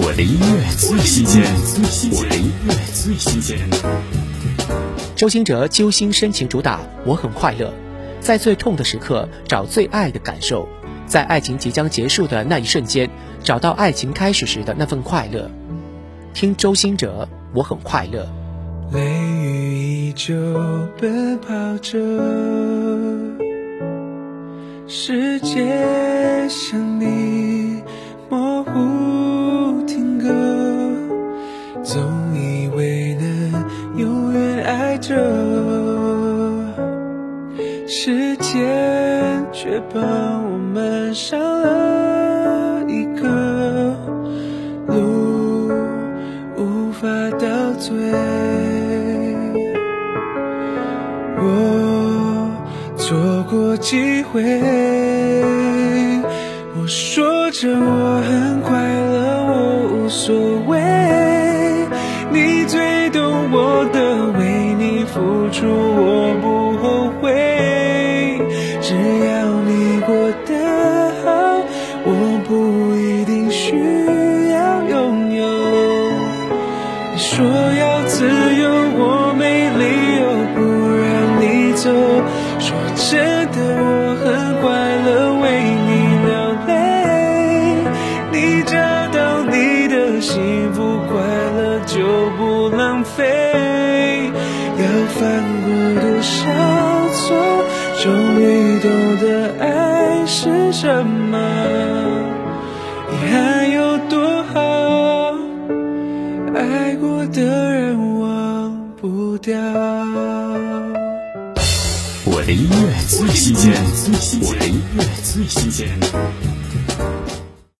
我的音乐最新鲜，我的音乐最新鲜。周兴哲揪心深情主打《我很快乐》，在最痛的时刻找最爱的感受，在爱情即将结束的那一瞬间，找到爱情开始时的那份快乐。听周兴哲《我很快乐》。泪雨依旧奔跑着，世界像你模糊着，时间却帮我们上了一课，路无法倒退。我错过机会，我说着我很快乐，我无所谓。你最懂我的，付出我不后悔。只要你过得好，我不一定需要拥有。你说要自由，我没理由不让你走。说真的，我很快乐，为你流泪。你找到你的幸福快乐就不浪费。犯过多少错，终于懂得爱是什么。你还有多好？爱过的人忘不掉。我的音乐最新鲜，我的音乐最新鲜。